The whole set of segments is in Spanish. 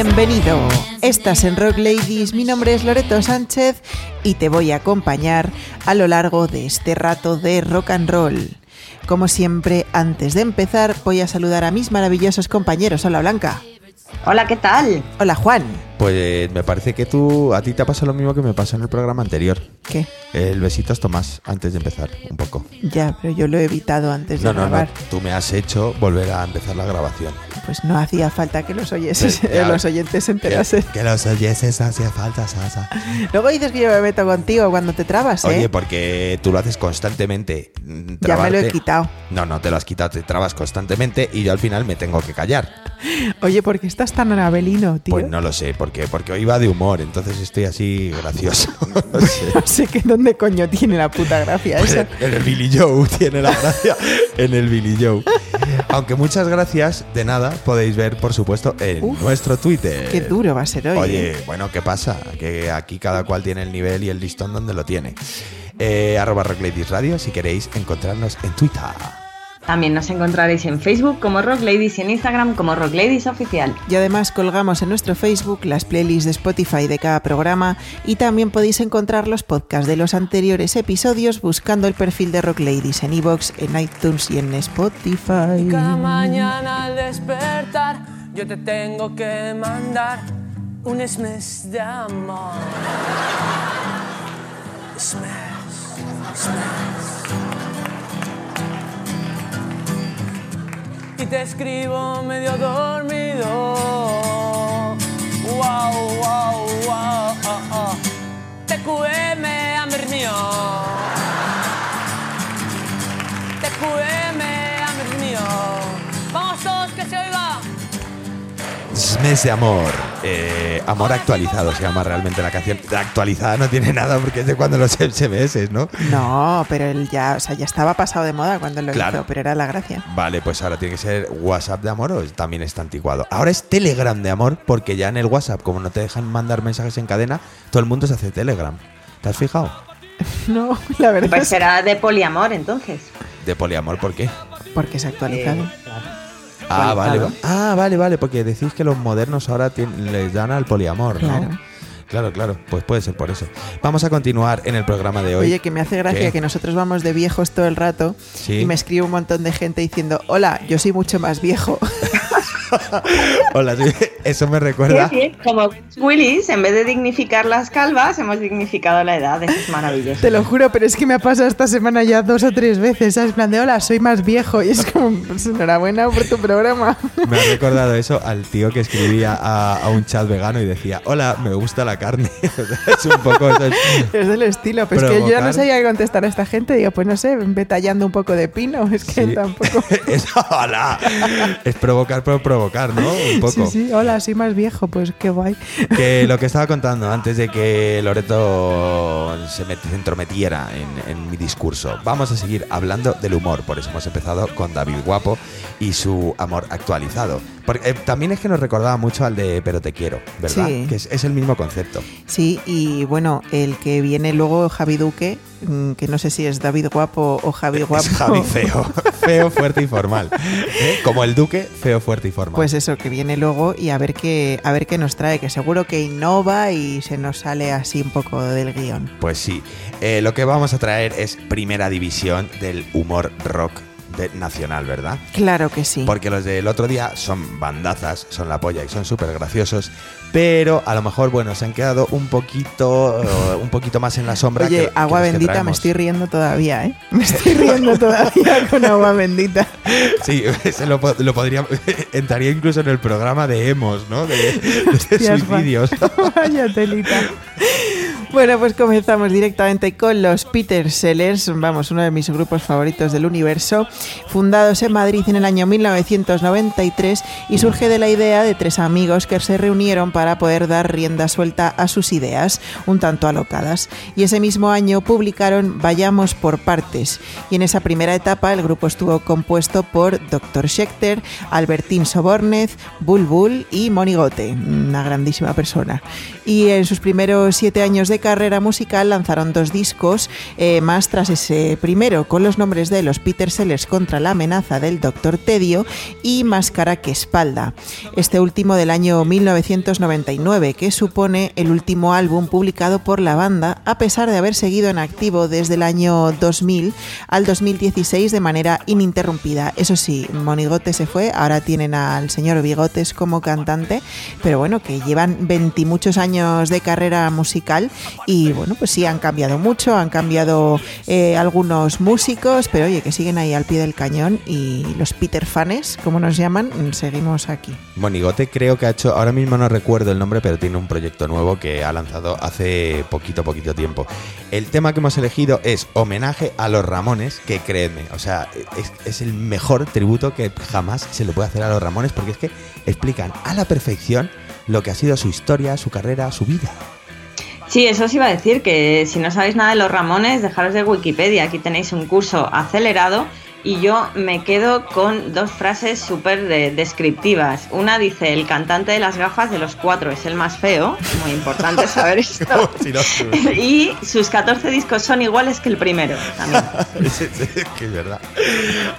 Bienvenido. Estás en Rock Ladies. Mi nombre es Loreto Sánchez y te voy a acompañar a lo largo de este rato de rock and roll. Como siempre, antes de empezar, voy a saludar a mis maravillosos compañeros. Hola Blanca. Hola, ¿qué tal? Hola Juan. Pues me parece que tú, a ti te ha pasado lo mismo que me pasó en el programa anterior. ¿Qué? El besitos Tomás, antes de empezar, un poco. Ya, pero yo lo he evitado antes No, de no, no, grabar. tú me has hecho volver a empezar la grabación. Pues no hacía falta que los, oyentes, Ya. los oyentes se enterasen. Que, que los oyeses hacía falta, Sasa. Luego dices que yo me meto contigo cuando te trabas, ¿eh? Oye, porque tú lo haces constantemente. ya me lo he quitado. No, no, te lo has quitado, te trabas constantemente y yo al final me tengo que callar. Oye, ¿por qué estás tan anabelino, tío? Pues no lo sé, porque, porque hoy va de humor, entonces estoy así gracioso. no sé. No sé qué dónde coño tiene la puta gracia Pues esa. en el Billy Joe tiene la gracia en el Billy Joe. Aunque muchas gracias de nada podéis ver, por supuesto, en Uf, nuestro Twitter. Qué duro va a ser hoy. Oye, ¿eh? bueno, ¿qué pasa? Que aquí cada cual tiene el nivel y el listón donde lo tiene. Eh, arroba Rock Ladies Radio si queréis encontrarnos en Twitter. También nos encontraréis en Facebook como Rock Ladies y en Instagram como Rock Ladies Oficial. Y además colgamos en nuestro Facebook las playlists de Spotify de cada programa y también podéis encontrar los podcasts de los anteriores episodios buscando el perfil de Rock Ladies en iVoox, en iTunes y en Spotify. Cada mañana al despertar yo te tengo que mandar un smash de amor. Smash, smash. Y te escribo medio dormido. Wow, wow, wow. oh, oh. TQM, amor mío. TQM, Mes de amor. Eh, amor actualizado se llama realmente la canción. La actualizada no tiene nada porque es de cuando los SMS, ¿no? No, pero él ya, o sea, ya estaba pasado de moda cuando lo Claro. hizo, pero era la gracia. Vale, pues ahora tiene que ser WhatsApp de amor o también está anticuado. Ahora es Telegram de amor porque ya en el WhatsApp, como no te dejan mandar mensajes en cadena, todo el mundo se hace Telegram. ¿Te has fijado? No, la verdad Pues es será de poliamor entonces. De poliamor, ¿por qué? porque es actualizado. Eh, claro. Ah, vale. Ah, vale, vale, porque decís que los modernos ahora tien- les dan al poliamor, ¿no? Claro. Claro, claro, pues puede ser por eso. Vamos a continuar en el programa de hoy. Oye, que me hace gracia ¿Qué? que nosotros vamos de viejos todo el rato Sí. y me escribe un montón de gente diciendo, hola, yo soy mucho más viejo. Hola, sí, eso me recuerda. Qué bien, Como Willis, en vez de dignificar las calvas, hemos dignificado la edad. Eso es maravilloso. Te lo juro, pero es que me ha pasado esta semana ya dos o tres veces, ¿sabes? En plan de, hola, soy más viejo. Y es como, pues enhorabuena por tu programa. Me ha recordado eso al tío que escribía a, a un chat vegano y decía, hola, me gusta la carne. es un poco eso. es- Es del estilo, pero es que yo ya no Provocar. sabía qué contestar a esta gente. Digo, pues no sé, ve tallando un poco de pino. Es que Sí. tampoco... es, hola. es provocar por provocar, ¿no? Un poco. Sí, sí, hola, soy más viejo, pues qué guay. Que lo que estaba contando antes de que Loreto se met- se entrometiera en, en mi discurso. Vamos a seguir hablando del humor, por eso hemos empezado con David Guapo y su amor actualizado. Porque eh, también es que nos recordaba mucho al de Pero te quiero, ¿verdad? Sí. Que es, es el mismo concepto. Sí, y bueno, el que viene luego, Javi Duque, que no sé si es David Guapo o Javi Guapo. Es Javi feo, feo, fuerte y formal. ¿Eh? Como el Duque, feo, fuerte y formal. Pues eso, que viene luego y a ver qué, a ver qué nos trae, que seguro que innova y se nos sale así un poco del guion. Pues sí, Eh, lo que vamos a traer es primera división del humor rock de- nacional, ¿verdad? Claro que sí. Porque los del otro día son bandazas, son la polla y son súper graciosos, pero a lo mejor, bueno, se han quedado un poquito, eh, un poquito más en la sombra. Oye, que- agua que bendita, me estoy riendo todavía, ¿eh? Me estoy riendo todavía con agua bendita. Sí, se lo, lo podría, entraría incluso en el programa de emos, ¿no? De, de suicidios. Vaya telita. Bueno, pues comenzamos directamente con los Peter Sellers, vamos, uno de mis grupos favoritos del universo, fundados en Madrid en el año 1993 y surge de la idea de tres amigos que se reunieron para poder dar rienda suelta a sus ideas, un tanto alocadas. Y ese mismo año publicaron Vayamos por partes. Y en esa primera etapa el grupo estuvo compuesto por Dr. Schechter, Albertín Sobornez, Bulbul y Monigote, una grandísima persona. Y en sus primeros siete años de carrera musical lanzaron dos discos eh, más tras ese primero, con los nombres de los Peter Sellers contra la amenaza del Doctor Tedio y Máscara que espalda. Este último del año 1999, que supone el último álbum publicado por la banda, a pesar de haber seguido en activo desde el año 2000 al 2016 de manera ininterrumpida. Eso sí, Monigote se fue, ahora tienen al señor Bigotes como cantante, pero bueno, que llevan 20 muchos años de carrera musical y bueno, pues sí, han cambiado mucho, han cambiado eh, algunos músicos, pero oye, que siguen ahí al pie del cañón y los Peter Fanes, como nos llaman, seguimos aquí. Monigote creo que ha hecho, ahora mismo no recuerdo el nombre, pero tiene un proyecto nuevo que ha lanzado hace poquito, poquito tiempo. El tema que hemos elegido es homenaje a los Ramones, que créeme, o sea, es, es el mejor tributo que jamás se le puede hacer a los Ramones porque es que explican a la perfección lo que ha sido su historia, su carrera, su vida. Sí, eso os iba a decir, que si no sabéis nada de los Ramones, dejaros de Wikipedia, aquí tenéis un curso acelerado y yo me quedo con dos frases súper descriptivas. Una dice, el cantante de las gafas de los cuatro es el más feo, muy importante saber esto. y sus 14 discos son iguales que el primero también. que es verdad.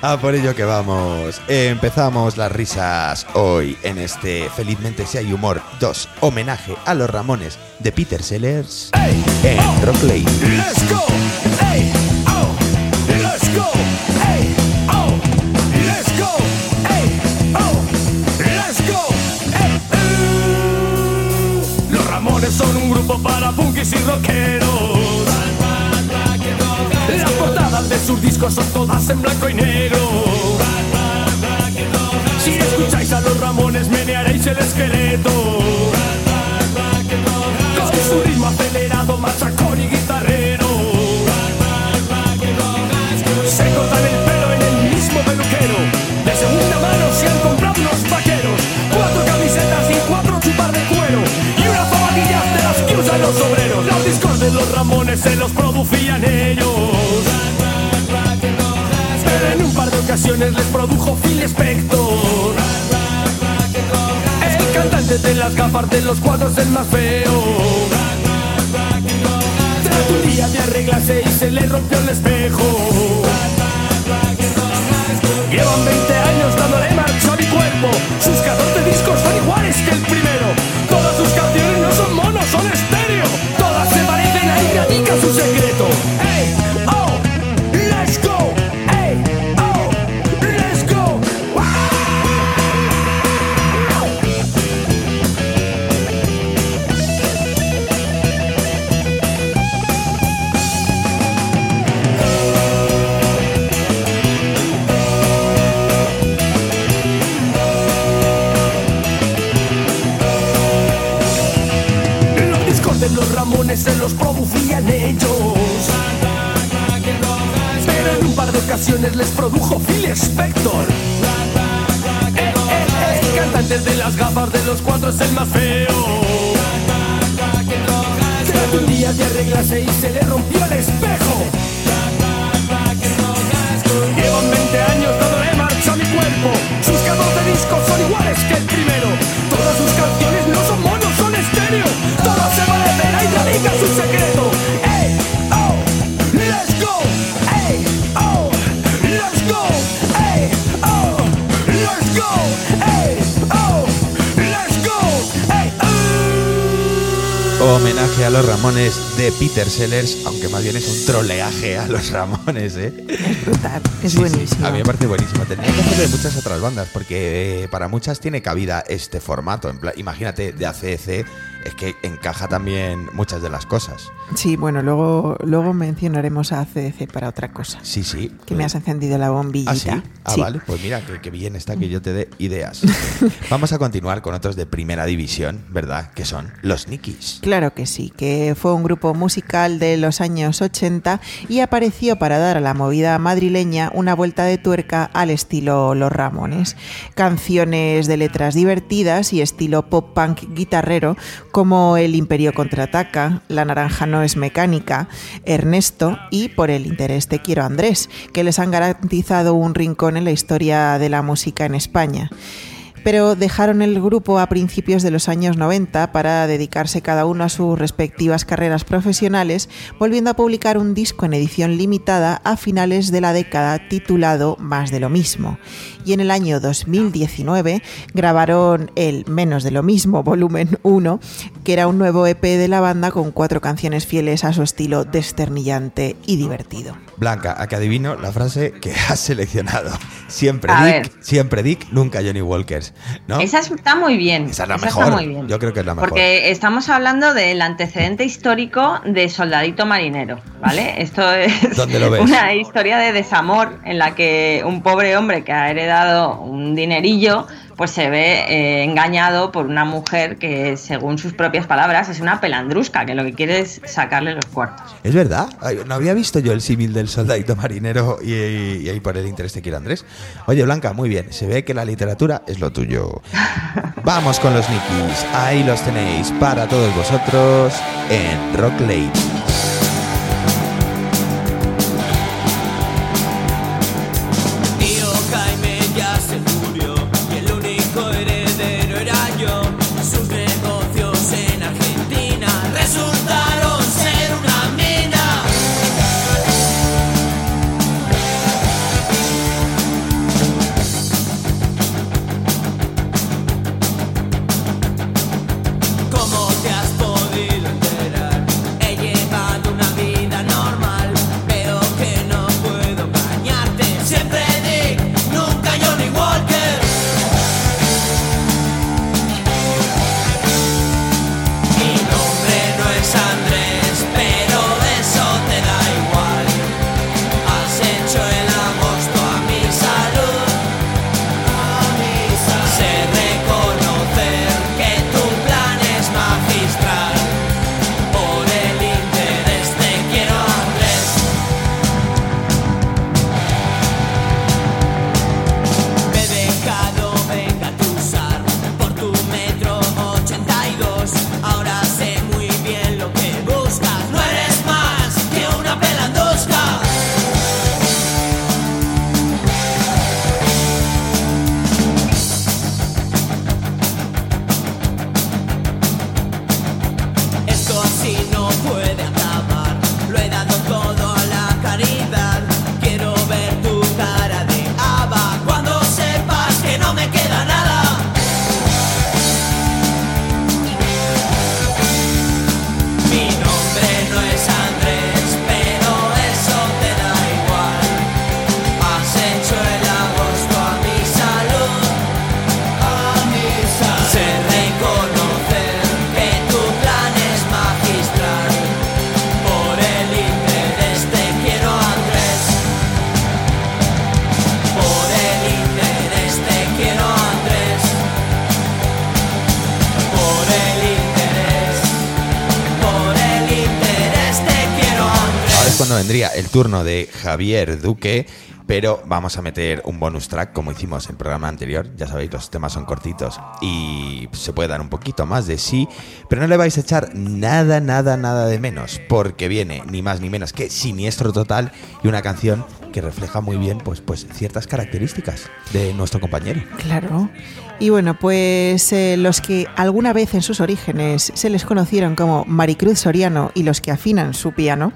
Ah, por ello que vamos. empezamos las risas hoy en este Felizmente si hay humor 2, homenaje a los Ramones de Peter Sellers en oh, Rock Let's go. Oh, para punkis y rockeros. Las portadas de sus discos son todas en blanco y negro. Si escucháis a los Ramones menearéis el esqueleto. Con su ritmo acelerado, machacón y Ramones se los producían ellos. Pero en un par de ocasiones les produjo Phil Spector. El cantante de las gafas de los cuadros el más feo. Tras un día de arreglarse y se le rompió el espejo. Llevan 20 años dándole marcha a mi cuerpo. Sus 14 discos son iguales que el primero. Les produjo Phil Spector. El, el- el cantante de las gafas de los cuatro es el más feo. Un día de arreglarse y se le rompió el espejo. Llevan 20 años dándole marcha a mi cuerpo. Sus 14 discos son iguales que el primero. Homenaje a los Ramones de Peter Sellers, aunque más bien es un troleaje a los Ramones, ¿eh? Es brutal, es Sí, sí, buenísimo. a mí me parece buenísimo. Tendría que hacerlo de muchas otras bandas, porque eh, para muchas tiene cabida este formato. En plan, imagínate, de ACC, es que encaja también muchas de las cosas. Sí, bueno, luego, luego mencionaremos a CDC para otra cosa. Sí, sí. Que me has encendido la bombillita. ¿Ah, sí? Ah, Sí. vale, pues mira, que, que bien está que yo te dé ideas. Vamos a continuar con otros de primera división, ¿verdad? Que son los Nikis. Claro que sí, que fue un grupo musical de los años 80 y apareció para dar a la movida madrileña una vuelta de tuerca al estilo Los Ramones. Canciones de letras divertidas y estilo pop punk guitarrero como El Imperio contraataca, La naranja no es mecánica, Ernesto y Por el interés te quiero Andrés, que les han garantizado un rincón en la historia de la música en España. Pero dejaron el grupo a principios de los años 90 para dedicarse cada uno a sus respectivas carreras profesionales, volviendo a publicar un disco en edición limitada a finales de la década titulado Más de lo mismo. Y en el año 2019 grabaron el Menos de lo mismo, volumen 1, que era un nuevo EP de la banda con cuatro canciones fieles a su estilo desternillante y divertido. Blanca, a que adivino la frase que has seleccionado. Siempre A Dick, ver. siempre Dick, nunca Johnny Walkers. ¿No? Esa está muy bien. Esa es la esa mejor. Está muy bien. Yo creo que es la mejor. Porque estamos hablando del antecedente histórico de Soldadito Marinero, ¿vale? Esto es una historia de desamor en la que un pobre hombre que ha heredado un dinerillo pues se ve eh, engañado por una mujer que, según sus propias palabras, es una pelandrusca, que lo que quiere es sacarle los cuartos. Es verdad, Ay, no había visto yo el símil del soldadito marinero y, y ahí por el interés te quiero Andrés. Oye, Blanca, muy bien, se ve que la literatura es lo tuyo. Vamos con los Nikis, ahí los tenéis para todos vosotros en Rock Late. Turno de Javier Duque, pero vamos a meter un bonus track como hicimos en el programa anterior. Ya sabéis, los temas son cortitos y se puede dar un poquito más de sí, pero no le vais a echar nada, nada, nada de menos, porque viene ni más ni menos que Siniestro Total y una canción que refleja muy bien pues, pues ciertas características de nuestro compañero. Claro. Y bueno, pues eh, los que alguna vez en sus orígenes se les conocieron como Maricruz Soriano y los que afinan su piano,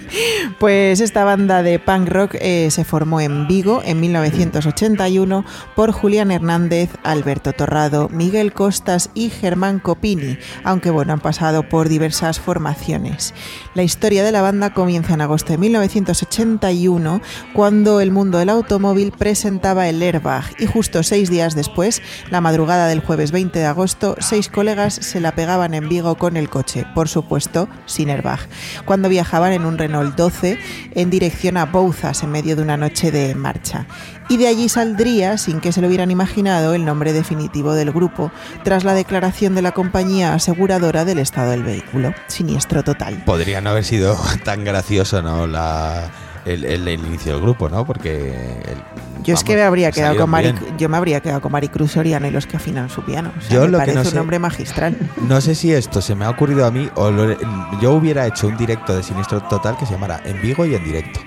pues esta banda de punk rock eh, se formó en Vigo en 1981 por Julián Hernández, Alberto Torrado, Miguel Costas y Germán Copini, aunque bueno, han pasado por diversas formaciones. La historia de la banda comienza en agosto de 1981 cuando el mundo del automóvil presentaba el Airbag y justo seis días después, la madrugada del jueves 20 de agosto, seis colegas se la pegaban en Vigo con el coche, por supuesto sin airbag, cuando viajaban en un Renault 12 en dirección a Bouzas en medio de una noche de marcha. Y de allí saldría, sin que se lo hubieran imaginado, el nombre definitivo del grupo, tras la declaración de la compañía aseguradora del estado del vehículo. Siniestro total. Podría no haber sido tan gracioso, ¿no? El, el- el inicio del grupo, ¿no? Porque. el- Yo es que me habría quedado con Mari, bien. yo me habría quedado con Maricruz Soriano y los que afinan su piano. O sea, Yo me lo que parece no un sé- nombre magistral. No sé si esto se me ha ocurrido a mí o lo- yo hubiera hecho un directo de Siniestro Total que se llamara En Vigo y en directo.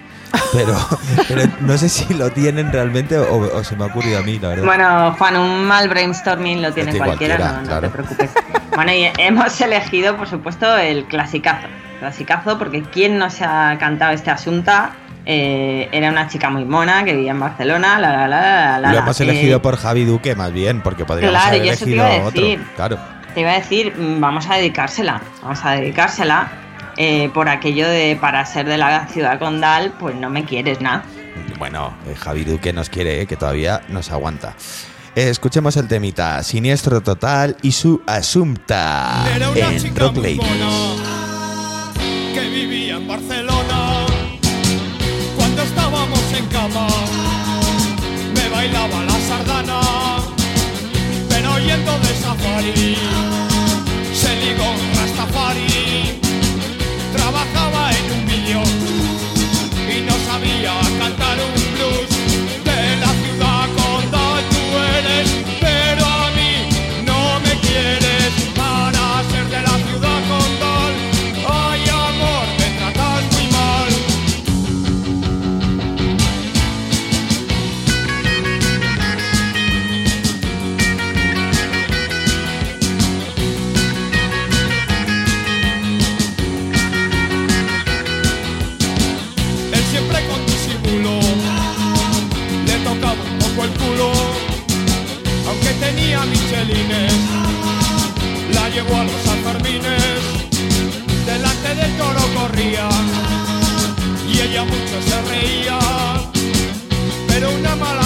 pero, pero no sé si lo tienen realmente o, o se me ha ocurrido a mí, la verdad. Bueno, Juan, un mal brainstorming lo tiene cualquiera, cualquiera, no, no te preocupes. Bueno, y hemos elegido, por supuesto, el clasicazo. Clasicazo, porque quien nos ha cantado este asunto eh, era una chica muy mona que vivía en Barcelona. La, la, la, la, la, lo hemos Eh, elegido por Javi Duque más bien, porque podríamos Claro, haber eso te elegido iba a otro. decir. Claro. Te iba a decir, mm, vamos a dedicársela. Vamos a dedicársela eh, por aquello de para ser de la ciudad condal, pues no me quieres nada. Bueno, eh, Javi Duque nos quiere, eh, que todavía nos aguanta. Eh, escuchemos el temita Siniestro Total y su Asunta Era una en chica Rock muy Ladies. mona que vivía en Barcelona. Cavale y ella mucho se reía, pero una mala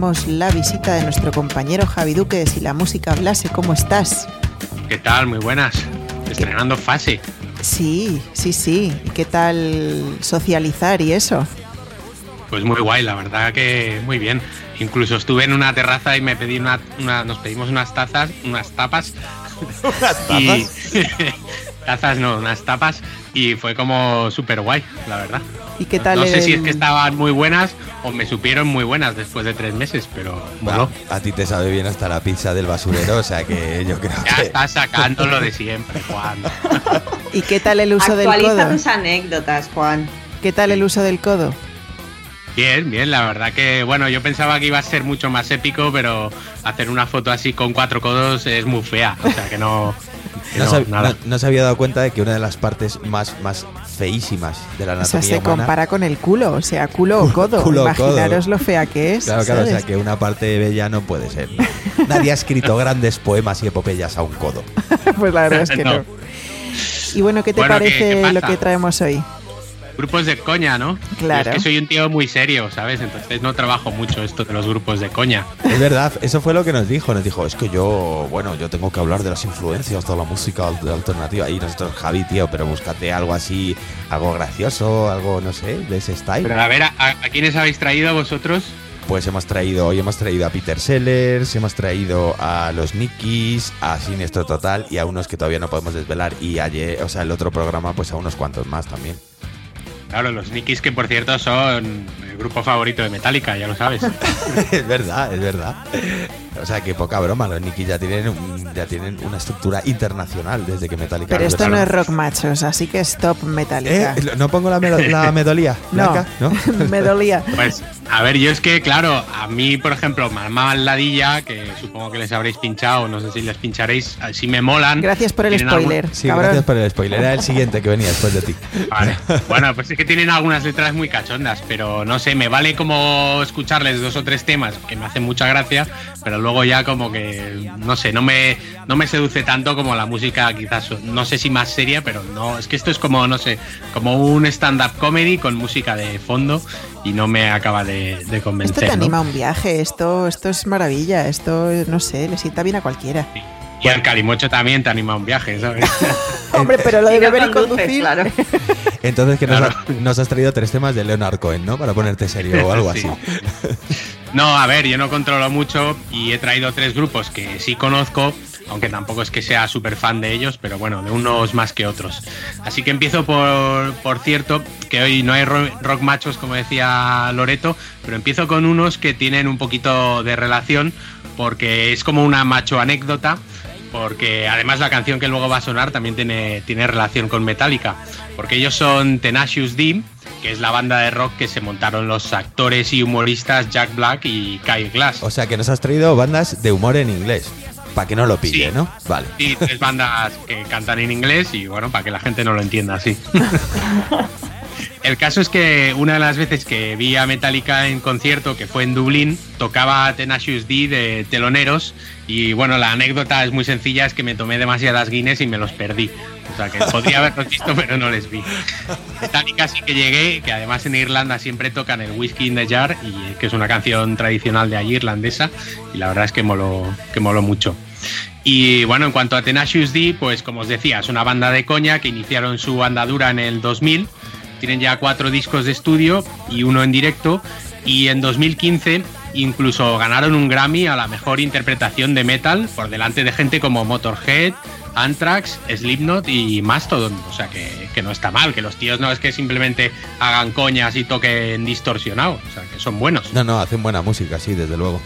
tenemos la visita de nuestro compañero Javi Duque de Si la música hablase. ¿Cómo estás? ¿Qué tal? Muy buenas. Estrenando fase. Sí, sí, sí. ¿Y qué tal socializar y eso? Pues muy guay, la verdad que muy bien. Incluso estuve en una terraza y me pedí una, una- nos pedimos unas tazas, unas tapas. y tazas no, unas tapas y fue como súper guay, la verdad. ¿Y qué tal no sé si es que estaban muy buenas o me supieron muy buenas después de tres meses, pero bueno, a ti te sabe bien hasta la pizza del basurero, o sea que yo creo ya que... estás sacando lo de siempre, Juan. ¿Y qué tal el uso del Actualiza codo? tus anécdotas, Juan. ¿Qué tal el uso del codo? Bien, bien, la verdad que, bueno, yo pensaba que iba a ser mucho más épico, pero hacer una foto así con cuatro codos es muy fea, o sea que no... No, no, se, nada. no- no se había dado cuenta de que una de las partes más, más feísimas de la O sea, anatomía se humana... compara con el culo, o sea, culo o codo. Culo Imaginaros codo. lo fea que es. Claro, claro, o sea que una parte bella no puede ser. ¿no? Nadie ha escrito grandes poemas y epopeyas a un codo. pues la verdad es que no. No. Y bueno, ¿qué te Bueno, ¿qué- parece qué lo que traemos hoy? Grupos de coña, ¿no? Claro. Yo es que soy un tío muy serio, ¿sabes? Entonces no trabajo mucho esto de los grupos de coña. Es verdad, eso fue lo que nos dijo. Nos dijo, es que yo, bueno, yo tengo que hablar de las influencias de la música al- alternativa. Y nosotros, Javi, tío, pero búscate algo así, algo gracioso, algo, no sé, de ese style. Pero a ver, ¿a, a quiénes habéis traído vosotros? Pues hemos traído, hoy hemos traído a Peter Sellers, hemos traído a los Nikis, a Siniestro Total y a unos que todavía no podemos desvelar. Y ayer, o sea, el otro programa, pues a unos cuantos más también. Claro, los Nikis que por cierto son el grupo favorito de Metallica, ya lo sabes. es verdad, es verdad. O sea que poca broma, los Nicky ya tienen, un- ya tienen una estructura internacional desde que Metallica. Pero esto no es rock machos, así que stop Metallica. ¿Eh? ¿No pongo la, melo- la medolía? no, Blanca? ¿No? me dolía. Pues, a ver, yo es que, claro, a mí, por ejemplo, Mamá Ladilla, que supongo que les habréis pinchado, no sé si les pincharéis, sí me molan. Gracias por el algún- spoiler, Sí, cabrón. gracias por el spoiler. Era el siguiente que venía después de ti. Vale. Bueno, pues es que tienen algunas letras muy cachondas, pero no sé, me vale como escucharles dos o tres temas que me hacen mucha gracia, pero luego ya como que, no sé, no me, no me seduce tanto como la música quizás, no sé si más seria, pero no, es que esto es como, no sé, como un stand-up comedy con música de fondo y no me acaba de, de Esto convencer. te ¿no? anima a un viaje, esto, esto es maravilla, esto, no sé, le sienta bien a cualquiera. Y el calimocho también te anima a un viaje, ¿sabes? Hombre, pero lo de beber y conducir. claro. Entonces, que nos, Claro. ha- nos has traído tres temas de Leonard Cohen, ¿no? Para ponerte serio o algo Sí. así. No, a ver, yo no controlo mucho y he traído tres grupos que sí conozco, aunque tampoco es que sea súper fan de ellos, pero bueno, de unos más que otros. Así que empiezo por, por cierto, que hoy no hay ro- rock machos, como decía Loreto, pero empiezo con unos que tienen un poquito de relación, porque es como una macho anécdota, porque además la canción que luego va a sonar también tiene, tiene relación con Metallica, porque ellos son Tenacious D, que es la banda de rock que se montaron los actores y humoristas Jack Black y Kyle Glass. O sea, que nos has traído bandas de humor en inglés. Para que no lo pille, Sí. ¿no? Vale. Y tres bandas que cantan en inglés y bueno, para que la gente no lo entienda así. El caso es que una de las veces que vi a Metallica en concierto, que fue en Dublín, tocaba Tenacious D de teloneros y bueno, la anécdota es muy sencilla, es que me tomé demasiadas Guinness y me los perdí. O sea que podría haberlos visto, pero no les vi. Metallica sí que llegué, que además en Irlanda siempre tocan el Whiskey in the Jar, y que es una canción tradicional de allí, irlandesa, y la verdad es que moló, que moló mucho. Y bueno, en cuanto a Tenacious D, pues como os decía, es una banda de coña que iniciaron su andadura en el 2000. Tienen ya cuatro discos de estudio y uno en directo. Y en 2015 incluso ganaron un Grammy a la mejor interpretación de metal por delante de gente como Motorhead, Anthrax, Slipknot y Mastodon. O sea que, que no está mal, que los tíos no es que simplemente hagan coñas y toquen distorsionado. O sea que son buenos. No, no, hacen buena música, sí, desde luego.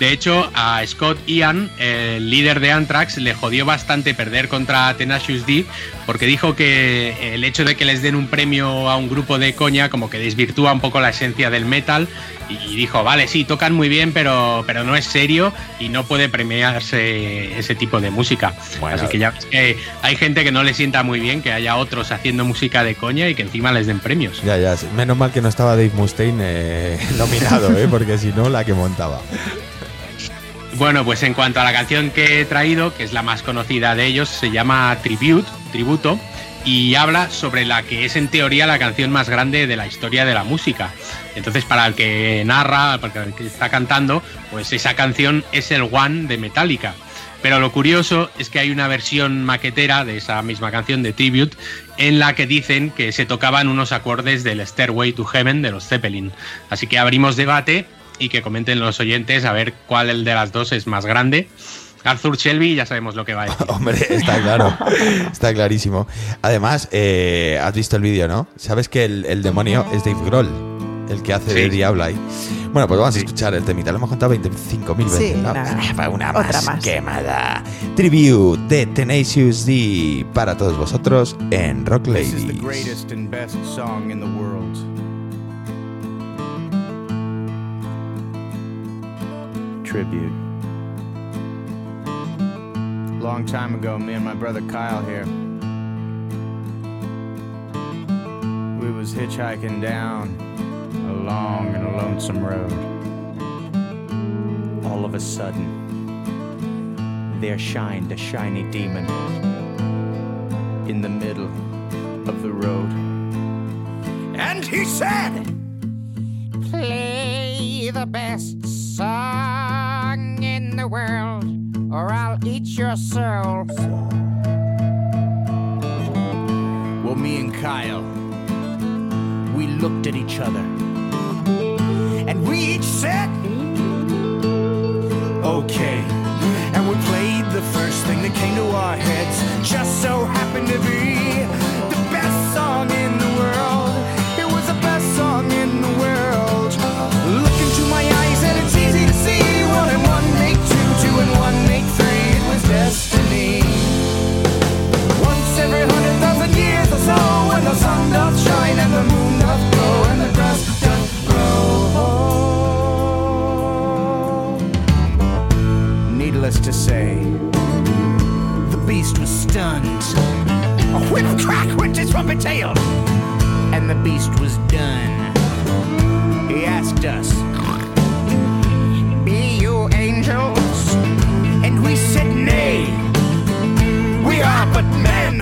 De hecho, a Scott Ian, el líder de Anthrax, le jodió bastante perder contra Tenacious D porque dijo que el hecho de que les den un premio a un grupo de coña como que desvirtúa un poco la esencia del metal y dijo, vale, sí, tocan muy bien, pero, pero no es serio y no puede premiarse ese tipo de música. Bueno. Así que ya ves que hay gente que no le sienta muy bien que haya otros haciendo música de coña y que encima les den premios. Ya, ya. Menos mal que no estaba Dave Mustaine eh, nominado, ¿eh? Porque si no, la que montaba. Bueno, pues en cuanto a la canción que he traído, que es la más conocida de ellos, se llama Tribute, Tributo, y habla sobre la que es en teoría la canción más grande de la historia de la música. Entonces, para el que narra, para el que está cantando, pues esa canción es el One de Metallica. Pero lo curioso es que hay una versión maquetera de esa misma canción de Tribute en la que dicen que se tocaban unos acordes del Stairway to Heaven de los Zeppelin. Así que abrimos debate y que comenten los oyentes a ver cuál de las dos es más grande. Arthur Shelby ya sabemos lo que va a decir. Hombre, está claro. Está clarísimo. Además, eh, has visto el vídeo, ¿no? Sabes que el, el demonio es Dave Grohl, el que hace de Sí. Diablo ahí. Bueno, pues vamos a escuchar el temita. Lo hemos contado 25.000 veces. Sí, ¿no? nada. Va una Otra más, más. quemada. Tribute de Tenacious D para todos vosotros en Rock This is the Ladies. greatest and best song in the world. Tribute. Long time ago, me and my brother Kyle here. We was hitchhiking down a long and a lonesome road. All of a sudden, there shined a shiny demon in the middle of the road. And he said, Play the best song world, or I'll eat your soul. Well, me and Kyle, we looked at each other. And we each said, Okay. And we played the first thing that came to our heads. Just so happened to be the best song in the world. to say. The beast was stunned. A whip crack went his trumpet tail, and the beast was done. He asked us, Be you angels? And we said, Nay, we are but men.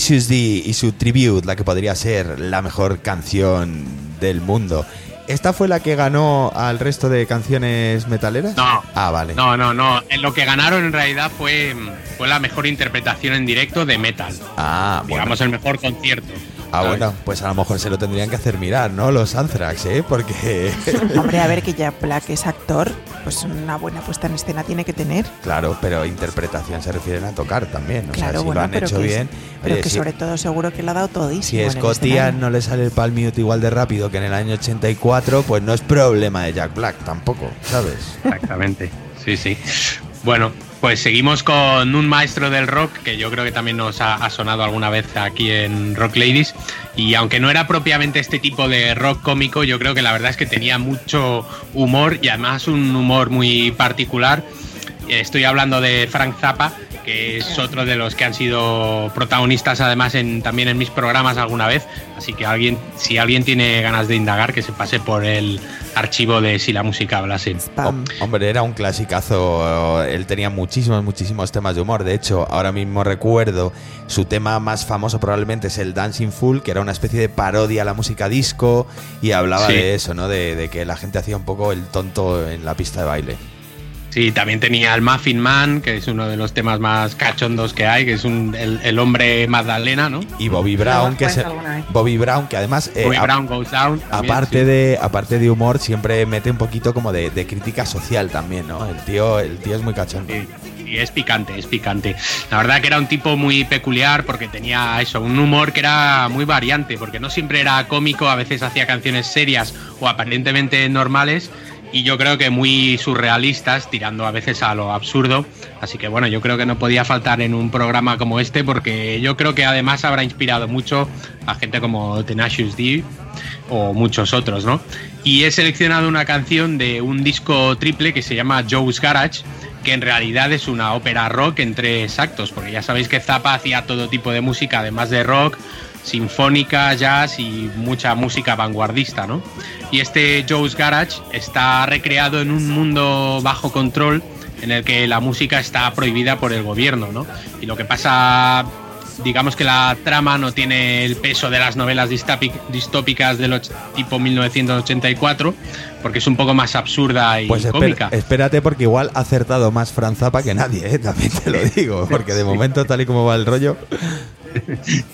Tenacious D y su Tribute, la que podría ser la mejor canción del mundo. ¿Esta fue la que ganó al resto de canciones metaleras? No. Ah, vale. No, no, no. En Lo que ganaron en realidad fue, fue la mejor interpretación en directo de metal. Ah, bueno. Digamos, el mejor concierto. Ah, bueno, pues a lo mejor se lo tendrían que hacer mirar, ¿no? Los Anthrax, ¿eh? Porque, Hombre, a ver que ya Black es actor, pues una buena puesta en escena tiene que tener. claro, pero interpretación se refieren a tocar también. O Claro, sea, si bueno, lo han pero hecho que, bien. pero oye, que si- sobre todo seguro que lo ha dado Si todísimo. en el Scott Ian escenario. no le sale el Palm Mute igual de rápido que en el año 84, pues no es problema de Jack Black tampoco, ¿sabes? Exactamente. Sí, sí. Bueno, pues seguimos con un maestro del rock que yo creo que también nos ha, ha sonado alguna vez aquí en Rock Ladies. Y aunque no era propiamente este tipo de rock cómico, yo creo que la verdad es que tenía mucho humor y además un humor muy particular. Estoy hablando de Frank Zappa, que es otro de los que han sido protagonistas además en, también en mis programas alguna vez. Así que alguien, si alguien tiene ganas de indagar, que se pase por el archivo de Si la música hablase. Spam. Hombre, era un clasicazo. Él tenía muchísimos, muchísimos temas de humor. De hecho, ahora mismo recuerdo su tema más famoso probablemente es el Dancing Fool, que era una especie de parodia a la música disco y hablaba Sí. de eso, ¿no? De, de que la gente hacía un poco el tonto en la pista de baile. Sí, también tenía el Muffin Man, que es uno de los temas más cachondos que hay, que es un, el, el hombre Magdalena, ¿no? Y Bobby Brown, que es. Bobby Brown, que además eh, Bobby a- Brown Goes Down. también, aparte sí. de aparte de humor siempre mete un poquito como de, de crítica social también, ¿no? El tío el tío es muy cachondo. Sí, y es picante, es picante. La verdad que era un tipo muy peculiar porque tenía eso, un humor que era muy variante, porque no siempre era cómico, a veces hacía canciones serias o aparentemente normales. Y yo creo que muy surrealistas, tirando a veces a lo absurdo. Así que bueno, yo creo que no podía faltar en un programa como este, porque yo creo que además habrá inspirado mucho a gente como Tenacious D o muchos otros, ¿no? Y he seleccionado una canción de un disco triple que se llama Joe's Garage, que en realidad es una ópera rock en tres actos, porque ya sabéis que Zappa hacía todo tipo de música, además de rock, sinfónica, jazz y mucha música vanguardista, ¿no? Y este Joe's Garage está recreado en un mundo bajo control en el que la música está prohibida por el gobierno, ¿no? Y lo que pasa digamos que la trama no tiene el peso de las novelas distópic- distópicas de los tipo 1984, porque es un poco más absurda y Pues cómica. espérate porque igual ha acertado más Fran Zappa que nadie, ¿eh? también te lo digo, porque de momento tal y como va el rollo,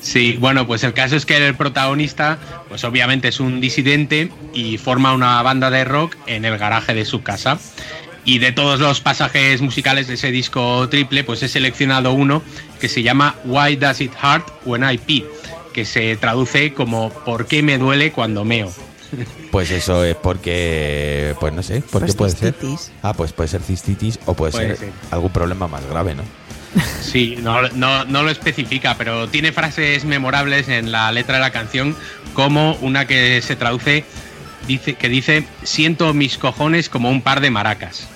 Sí, bueno, pues el caso es que el protagonista, pues obviamente es un disidente y forma una banda de rock en el garaje de su casa. Y de todos los pasajes musicales de ese disco triple, pues he seleccionado uno que se llama Why Does It Hurt When I Pee, que se traduce como ¿Por qué me duele cuando meo? pues eso es porque, pues no sé, ¿por qué Pues puede ser? cistitis. Ah, pues puede ser cistitis o puede, Puede ser, ser. algún problema más grave, ¿no? Sí, no, no, no lo especifica, pero tiene frases memorables en la letra de la canción, como una que se traduce, dice, que dice, siento mis cojones como un par de maracas.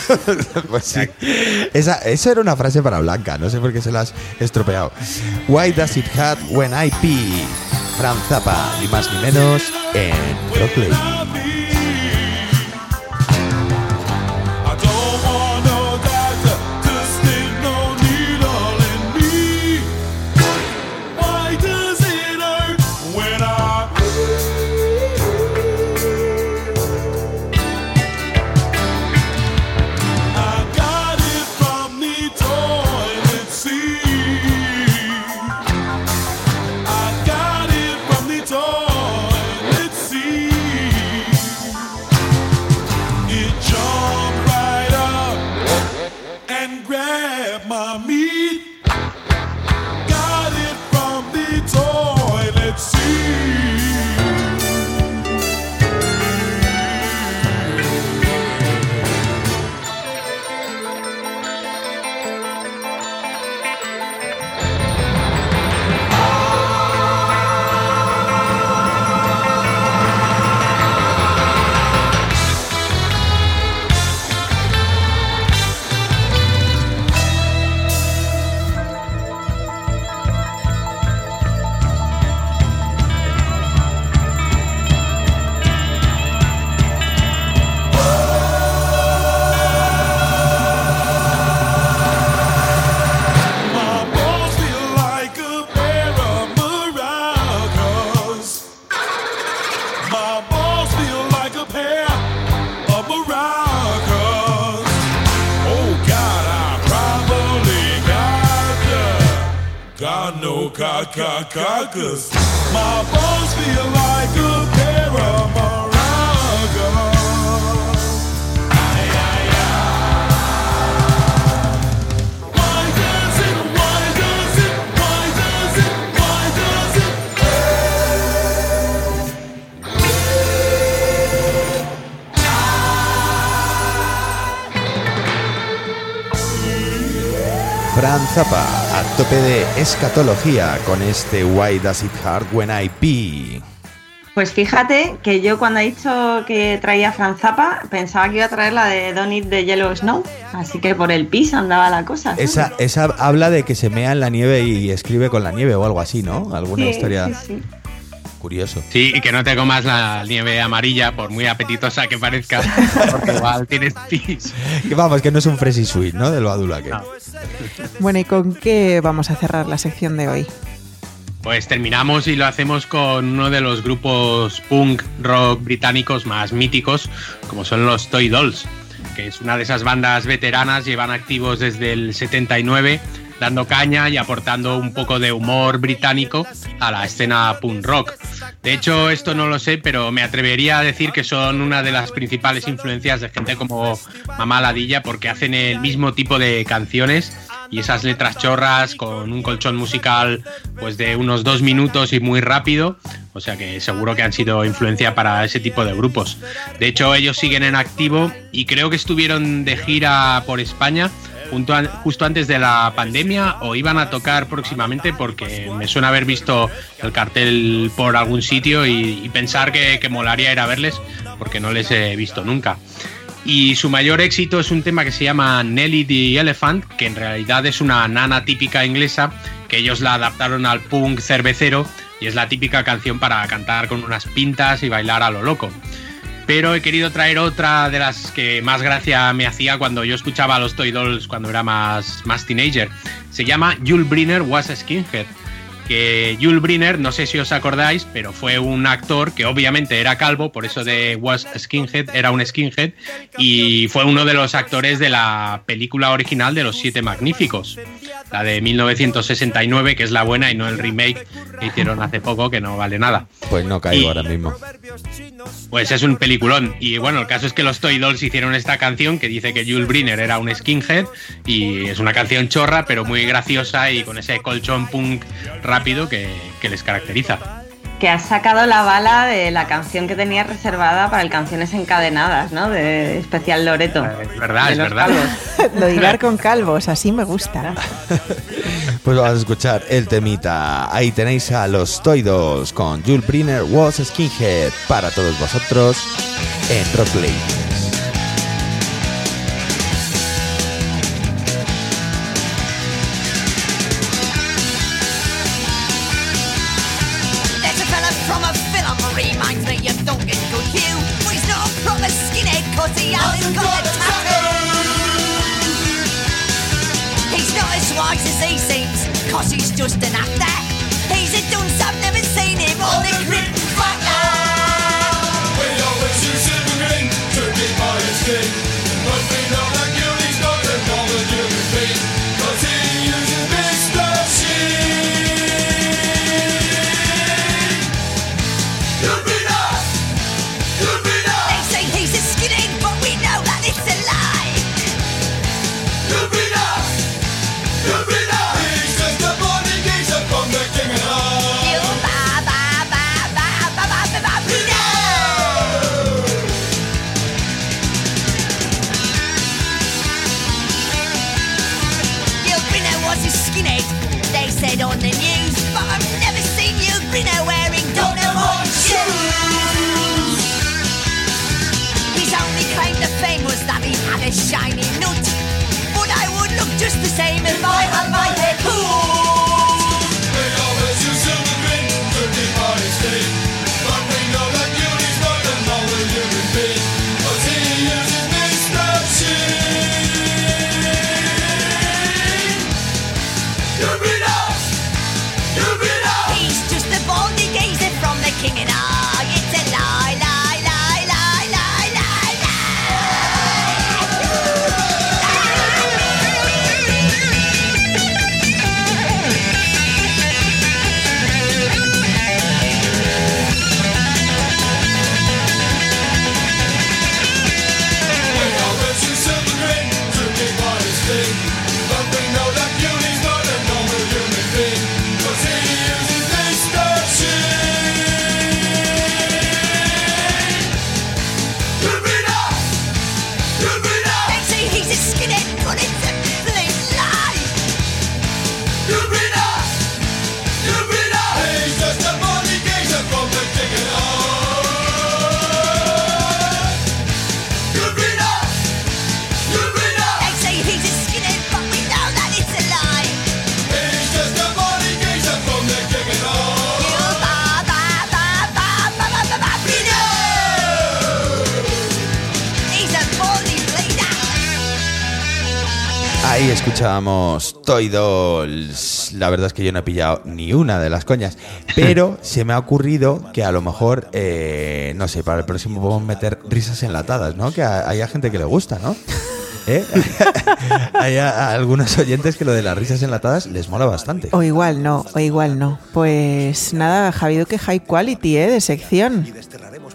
pues sí. Esa, eso era una frase para Blanca, no sé por qué se la has estropeado. Why does it hurt when I pee? Fran Zappa, ni más ni menos, en Rockplay. Cacacacas. My balls feel like a pair of maracas. Ay, tope de escatología con este Why does it hurt when I pee? Pues fíjate que yo cuando he dicho que traía Franz Zappa pensaba que iba a traer la de Don't Eat the Yellow Snow, así que por el pis andaba la cosa. Esa, esa habla de que se mea en la nieve y escribe con la nieve o algo así, ¿no? Alguna Sí, historia sí, sí. Curioso. Sí, y que no te comas la nieve amarilla, por muy apetitosa que parezca, porque igual tienes pis. Que vamos, que no es un Fresh Sweet, ¿no? De lo adula que. No. Bueno, ¿y con qué vamos a cerrar la sección de hoy? Pues terminamos y lo hacemos con uno de los grupos punk rock británicos más míticos, como son los Toy Dolls, que es una de esas bandas veteranas, llevan activos desde el 79, dando caña y aportando un poco de humor británico a la escena punk rock. De hecho, esto no lo sé, pero me atrevería a decir que son una de las principales influencias de gente como Mamá Ladilla, porque hacen el mismo tipo de canciones y esas letras chorras con un colchón musical pues de unos dos minutos y muy rápido o sea que seguro que han sido influencia para ese tipo de grupos de hecho ellos siguen en activo y creo que estuvieron de gira por España justo antes de la pandemia o iban a tocar próximamente porque me suena haber visto el cartel por algún sitio y, y pensar que, que molaría ir a verles porque no les he visto nunca y su mayor éxito es un tema que se llama Nelly the Elephant, que en realidad es una nana típica inglesa, que ellos la adaptaron al punk cervecero y es la típica canción para cantar con unas pintas y bailar a lo loco. Pero he querido traer otra de las que más gracia me hacía cuando yo escuchaba a los Toy Dolls cuando era más, más teenager. Se llama Jules Briner Was a Skinhead. Que Jules Briner, no sé si os acordáis, pero fue un actor que obviamente era calvo, por eso de Was Skinhead, era un skinhead, y fue uno de los actores de la película original de Los Siete Magníficos, la de 1969, que es la buena y no el remake que hicieron hace poco, que no vale nada. Pues no caigo Y- ahora mismo. Pues es un peliculón. Y bueno, el caso es que los Toy Dolls hicieron esta canción que dice que Jules Briner era un skinhead y es una canción chorra, pero muy graciosa y con ese colchón punk rápido que, que les caracteriza. Que has sacado la bala de la canción que tenía reservada para el Canciones Encadenadas, ¿no? De especial Loreto. Es verdad, es verdad. calvos. Lo de hilar con calvos, así me gusta. Pues vamos a escuchar el temita. Ahí tenéis a los Toy Dolls con Jules Briner Was Skinhead para todos vosotros en Rock as he seems cause he's just an actor. He's a dunce, I've never seen him on the escuchábamos Toy Dolls. La verdad es que yo no he pillado ni una de las coñas. Pero se me ha ocurrido que a lo mejor, eh, no sé, para el próximo podemos meter risas enlatadas, ¿no? Que a- haya gente que le gusta, ¿no? ¿Eh? hay a- a algunos oyentes que lo de las risas enlatadas les mola bastante. O igual no, o igual no. Pues nada, Javi que high quality, ¿eh? De sección.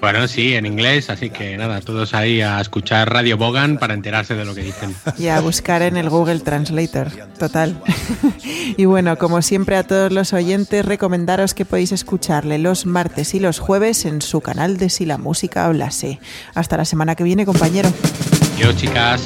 Bueno, sí, en inglés, así que nada, todos ahí a escuchar Radio Bogan para enterarse de lo que dicen. Y a buscar en el Google Translator, total. y bueno, como siempre a todos los oyentes, recomendaros que podéis escucharle los martes y los jueves en su canal de Si la Música Hablase. Hasta la semana que viene, compañero. Yo, chicas.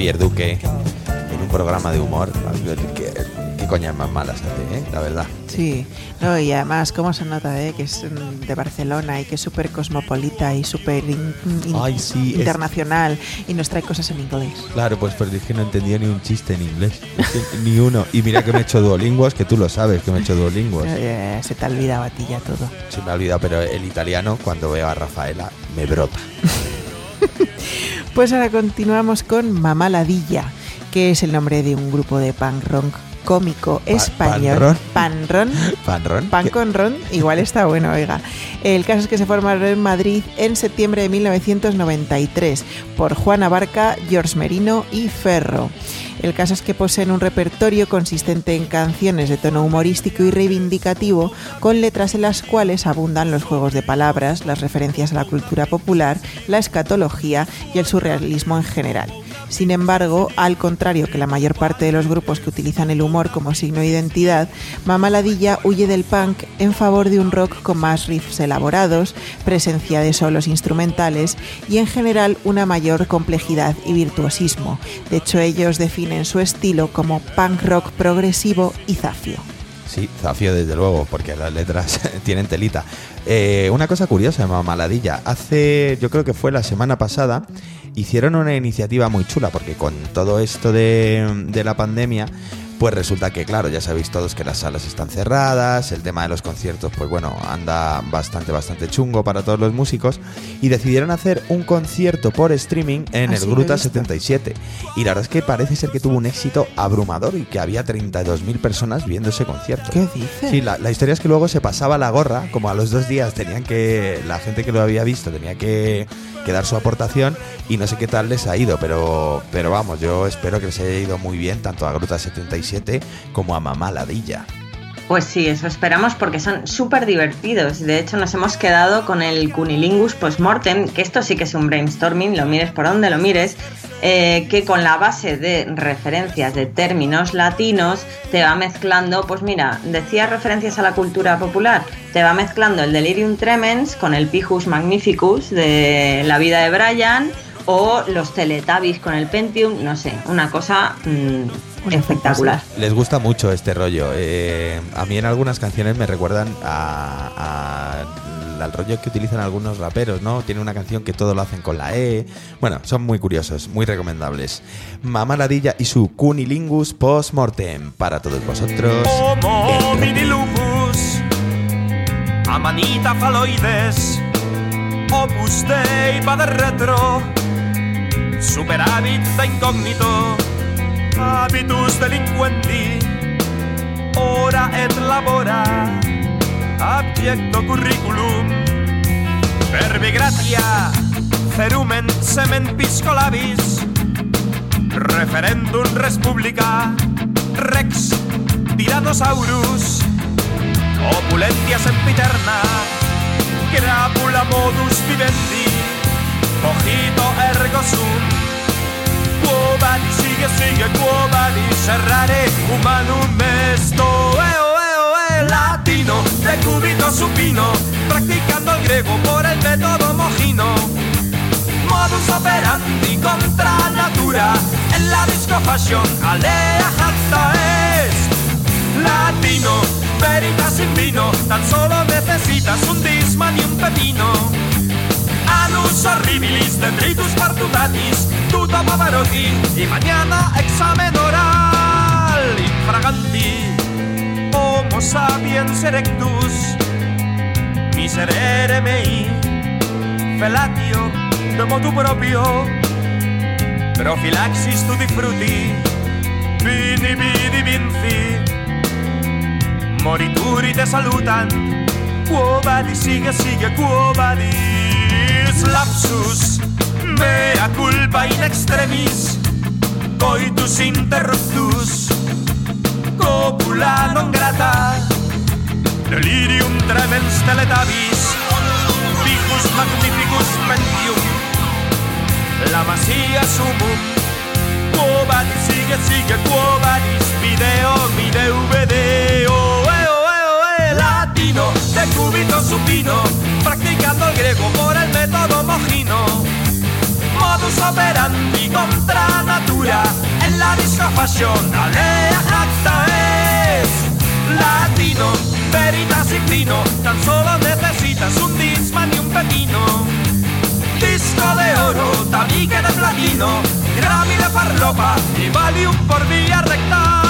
Javier Duque en un programa de humor. ¿Qué, qué coñas más malas hace, eh? La verdad. Sí, no, y además, ¿cómo se nota eh? que es de Barcelona y que es súper cosmopolita y súper in- in- Ay, sí, es- internacional y nos trae cosas en inglés? Claro, pues pero es que no entendía ni un chiste en inglés. Es ni uno. Y mira que me he hecho duolingües, que tú lo sabes que me he hecho duolingües. Eh, se te ha olvidado a ti ya todo. Se me ha olvidado, pero el italiano, cuando veo a Rafaela, me brota. Pues ahora continuamos con Mamá Ladilla, que es el nombre de un grupo de punk rock cómico español. panrón? Panrón. Pan con ron, igual está bueno, oiga. El caso es que se formaron en Madrid en septiembre de 1993 por Juana Barca, George Merino y Ferro. El caso es que poseen un repertorio consistente en canciones de tono humorístico y reivindicativo, con letras en las cuales abundan los juegos de palabras, las referencias a la cultura popular, la escatología y el surrealismo en general. Sin embargo, al contrario que la mayor parte de los grupos que utilizan el humor como signo de identidad, Mama Ladilla huye del punk en favor de un rock con más riffs elaborados, presencia de solos instrumentales y en general una mayor complejidad y virtuosismo. De hecho, ellos definen su estilo como punk rock progresivo y zafio. Sí, Zafio desde luego, porque las letras tienen telita. Eh, una cosa curiosa, Mamaladilla. Hace, yo creo que fue la semana pasada, hicieron una iniciativa muy chula, porque con todo esto de, la pandemia, pues resulta que, claro, ya sabéis todos que las salas están cerradas, el tema de los conciertos, pues bueno, anda bastante, bastante chungo para todos los músicos, y decidieron hacer un concierto por streaming en Ah, el Gruta visto. 77. Y la verdad es que parece ser que tuvo un éxito abrumador y que había 32.000 personas viendo ese concierto. ¿Qué dices? Sí, la, la historia es que luego se pasaba la gorra, como a los dos días tenían que, la gente que lo había visto tenía que, que dar su aportación y no sé qué tal les ha ido, pero, pero vamos, yo espero que les haya ido muy bien tanto a Gruta 77 como a Mamá Ladilla. Pues sí, eso esperamos porque son súper divertidos. De hecho, nos hemos quedado con el Cunilingus Postmortem, que esto sí que es un brainstorming, lo mires por donde lo mires, eh, que con la base de referencias de términos latinos te va mezclando, pues mira, decía referencias a la cultura popular, te va mezclando el Delirium Tremens con el Pijus Magnificus de la vida de Brian o los Teletubbies con el Pentium, no sé, una cosa mm, espectacular. Les gusta mucho este rollo. Eh, a mí en algunas canciones me recuerdan a- a- al rollo que utilizan algunos raperos, ¿no? Tiene una canción que todo lo hacen con la E. Bueno, son muy curiosos, muy recomendables. Mamá Ladilla y su Cunilingus Postmortem para todos vosotros. Homo mini lupus, amanita faloides, opus dei va de retro, superávit de incógnito, habitus delinquenti, ora et labora, abyecto curriculum, verbi gratia, cerumen semen piscolabis, referendum respublica, rex Tyrannosaurus, opulentia sempiterna, crapula modus vivendi, mojito ergo sum, sigue sigue quo vadis serrare humanum esto, eo eo e latino, de cúbito supino, practicando el griego por el método mojino. Modus operandi contra natura En la disco fashion alea jacta es Latino, veritas sin vino Tan solo necesitas un disman y un pepino Anus horribilis, dendritus partutatis Tuta pavarotti Y mañana examen oral. Infraganti Homo sapiens erectus Miserere mei Felatio de motu propio. Profilaxis tutti frutti Vini vidi vinci. Morituri te salutan Quo sigue sigue quo vadis Lapsus. Mea culpa in extremis Coitus interruptus. Copula non grata Delirium tremens teletavis Vicus magnificus pentium La masía sumum Quo vadis sigue sigue quo vadis Video operandi contra natura. En la disco fashion es Latino, veritas y fino Tan solo necesitas un disman y un pepino. Disco de oro, tabique de platino Grammy de farlopa y Valium por vía rectal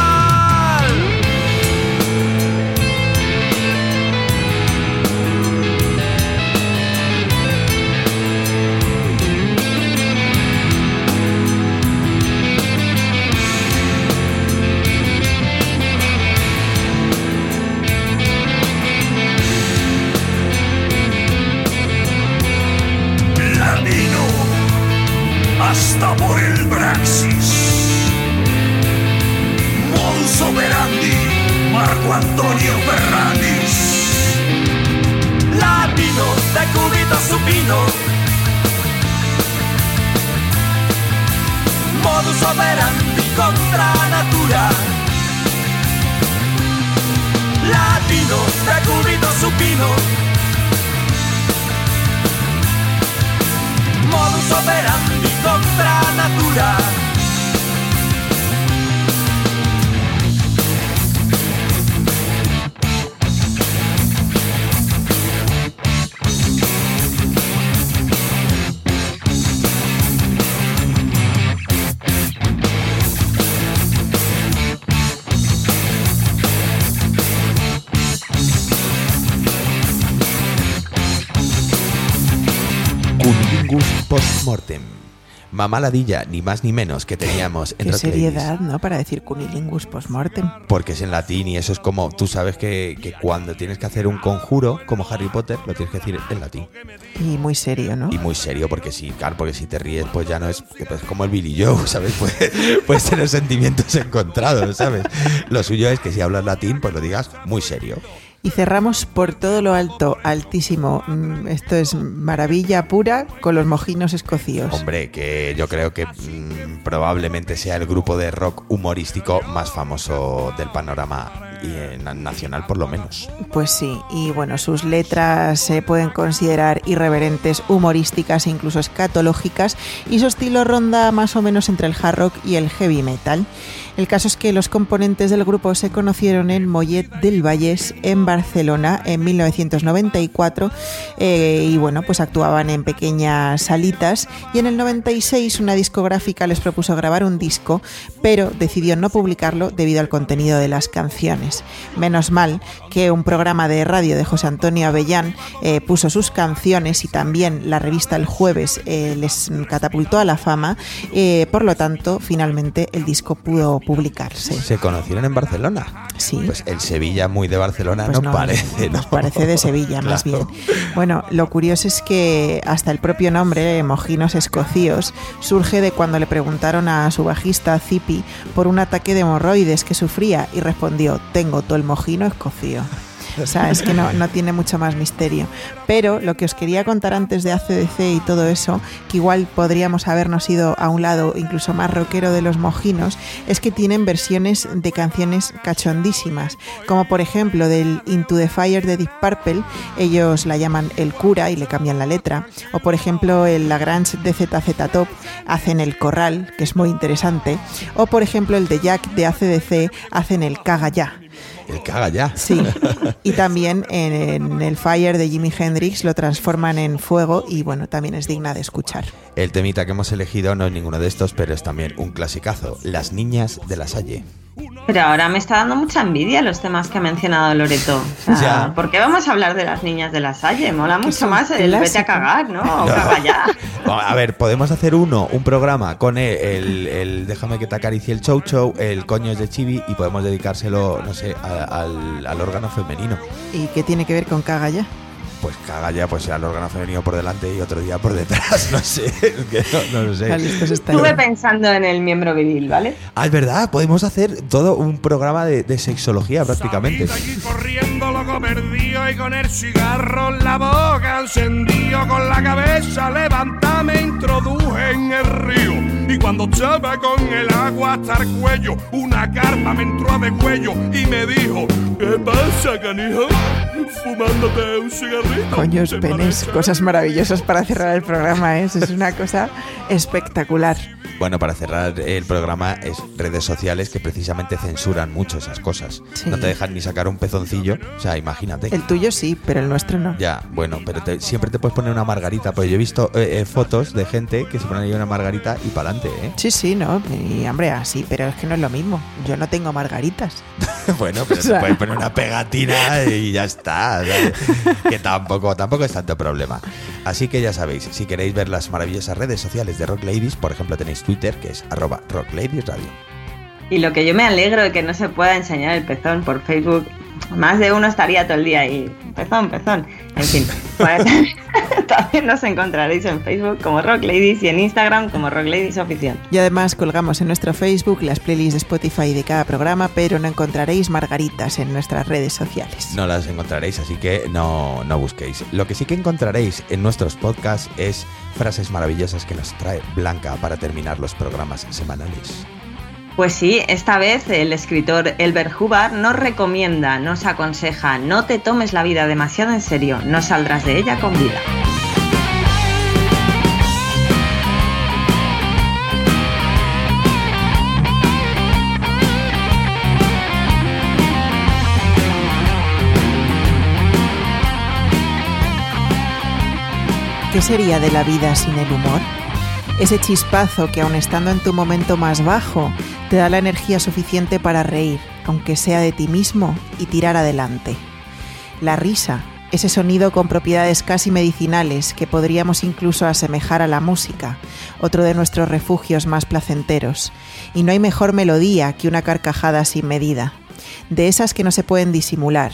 postmortem. Mamá ladilla, ni más ni menos que teníamos en Qué seriedad, ¿no? Para decir cunilingus postmortem. Porque es en latín y eso es como, tú sabes que, que cuando tienes que hacer un conjuro, como Harry Potter, lo tienes que decir en latín. Y muy serio, ¿no? Y muy serio, porque si, claro, porque si te ríes, pues ya no es pues, como el Billy Joe, ¿sabes? Puede- puedes tener sentimientos encontrados, ¿sabes? Lo suyo es que si hablas latín, pues lo digas muy serio. Y cerramos por todo lo alto, altísimo. Mm, Esto es maravilla pura con los mojinos escocíos. Hombre, que yo creo que mm, probablemente sea el grupo de rock humorístico más famoso del panorama y, nacional, por lo menos. Pues sí, y bueno, sus letras se pueden considerar irreverentes, humorísticas e incluso escatológicas, y su estilo ronda más o menos entre el hard rock y el heavy metal. El caso es que los componentes del grupo se conocieron en Mollet del Vallès, en Barcelona, en 1994, eh, y bueno, pues actuaban en pequeñas salitas, y en el 96 una discográfica les propuso grabar un disco, pero decidió no publicarlo debido al contenido de las canciones. Menos mal que un programa de radio de José Antonio Avellán eh, puso sus canciones y también la revista El Jueves eh, les catapultó a la fama, por lo tanto, finalmente el disco pudo publicarse. ¿Se conocieron en Barcelona? Sí. Pues el Sevilla muy de Barcelona Pues no, parece, ¿no? Nos parece de Sevilla, más Claro. bien. Bueno, lo curioso es que hasta el propio nombre, Mojinos Escocíos, surge de cuando le preguntaron a su bajista Zipi por un ataque de hemorroides que sufría y respondió: Tengo todo el mojino escocío. O sea, es que no, no tiene mucho más misterio. Pero lo que os quería contar antes de ACDC y todo eso, que igual podríamos habernos ido a un lado incluso más rockero de los mojinos, es que tienen versiones de canciones cachondísimas, como por ejemplo del Into the Fire de Deep Purple, ellos la llaman El Cura y le cambian la letra, o por ejemplo el Lagrange de ZZ Top hacen El Corral, que es muy interesante, o por ejemplo el de Jack de ACDC hacen El Caga Ya. El caga ya. Sí, y también en, en el Fire de Jimi Hendrix lo transforman en fuego y bueno, también es digna de escuchar. El temita que hemos elegido no es ninguno de estos, pero es también un clasicazo. Las niñas de la Salle. Pero ahora me está dando mucha envidia los temas que ha mencionado Loreto. O sea, Ya. ¿Por qué vamos a hablar de las niñas de la Salle? Mola mucho más el vete a cagar, ¿no? O caga ya. A ver, podemos hacer uno, un programa con el, el- el Déjame que te acaricie el show show, el coño es de Chibi y podemos dedicárselo, no sé, a- al, al órgano femenino. ¿Y qué tiene que ver con Caga Ya? Pues caga ya, pues al órgano femenino por delante y otro día por detrás, no sé, que no, no lo sé. Estuve pensando en el miembro viril, ¿vale? Ah, es verdad, podemos hacer todo un programa de, de sexología prácticamente. Salí de aquí corriendo loco perdido y con el cigarro en la boca encendido con la cabeza levanta me introduje en el río y cuando estaba con el agua hasta el cuello una carpa me entró de cuello y me dijo ¿qué pasa canijo? fumándote un cigarro. Coños, penes, cosas maravillosas para cerrar el programa, ¿eh? Eso es una cosa espectacular. Bueno, para cerrar el programa es redes sociales que precisamente censuran mucho esas cosas. Sí. No te dejan ni sacar un pezoncillo, o sea, imagínate. El tuyo sí, pero el nuestro no. Ya, bueno, pero te- siempre te puedes poner una margarita, pues yo he visto eh, eh, fotos de gente que se ponen ahí una margarita y para adelante, ¿eh? Sí, sí, no. Y hombre, así, pero es que no es lo mismo. Yo no tengo margaritas. bueno, pero O sea- te puedes poner una pegatina y ya está. ¿sabes? que tampoco, tampoco es tanto problema. Así que ya sabéis, si queréis ver las maravillosas redes sociales de Rock Ladies, por ejemplo, tenéis Twitter, que es arroba Rock Ladies Radio. Y lo que yo me alegro de que no se pueda enseñar el pezón por Facebook, más de uno estaría todo el día ahí, pezón, pezón. En fin, pues, también nos encontraréis en Facebook como Rock Ladies y en Instagram como Rock Ladies Oficial. Y además colgamos en nuestro Facebook las playlists de Spotify de cada programa, pero no encontraréis margaritas en nuestras redes sociales. No las encontraréis, así que no, no busquéis. Lo que sí que encontraréis en nuestros podcasts es frases maravillosas que nos trae Blanca para terminar los programas semanales. Pues sí, esta vez el escritor Elbert Hubbard nos recomienda, nos aconseja, no te tomes la vida demasiado en serio, no saldrás de ella con vida. ¿Qué sería de la vida sin el humor? Ese chispazo que aun estando en tu momento más bajo, te da la energía suficiente para reír, aunque sea de ti mismo, y tirar adelante. La risa, ese sonido con propiedades casi medicinales que podríamos incluso asemejar a la música, otro de nuestros refugios más placenteros. Y no hay mejor melodía que una carcajada sin medida, de esas que no se pueden disimular,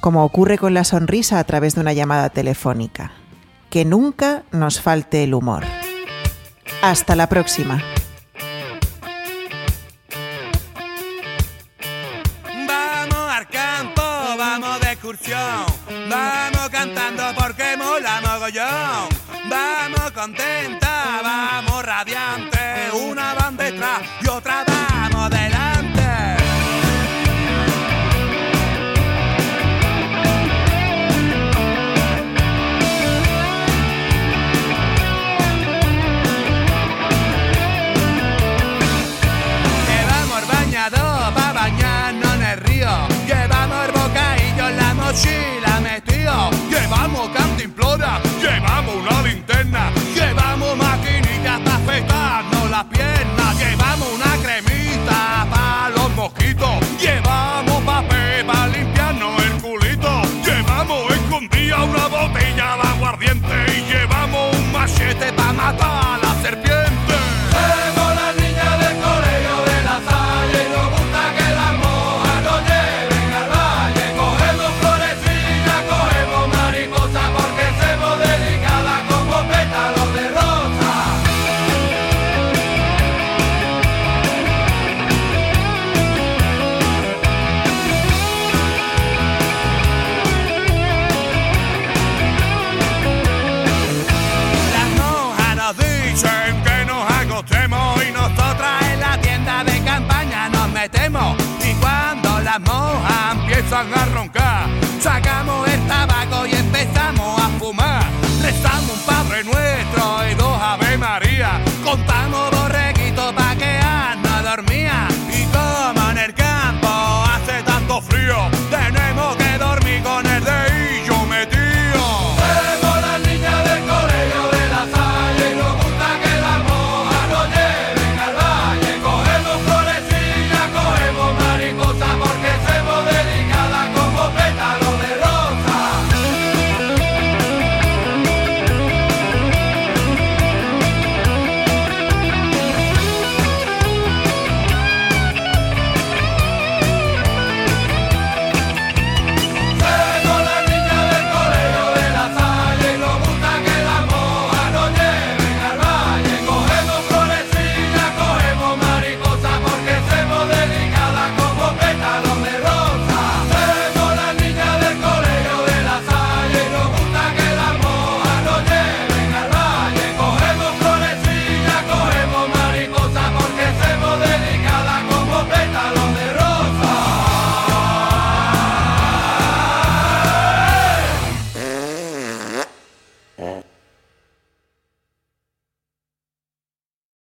como ocurre con la sonrisa a través de una llamada telefónica. Que nunca nos falte el humor. Hasta la próxima. Vamos al campo, vamos de excursión. Vamos cantando porque mola mogollón. Vamos contenta, mochila metido. Llevamos cantimplora, llevamos una linterna. Llevamos maquinitas pa' afeitarnos las piernas. Llevamos una cremita pa' los mosquitos. Llevamos papel pa' limpiarnos el culito. Llevamos escondida una botella de aguardiente. Y llevamos un machete pa' matar la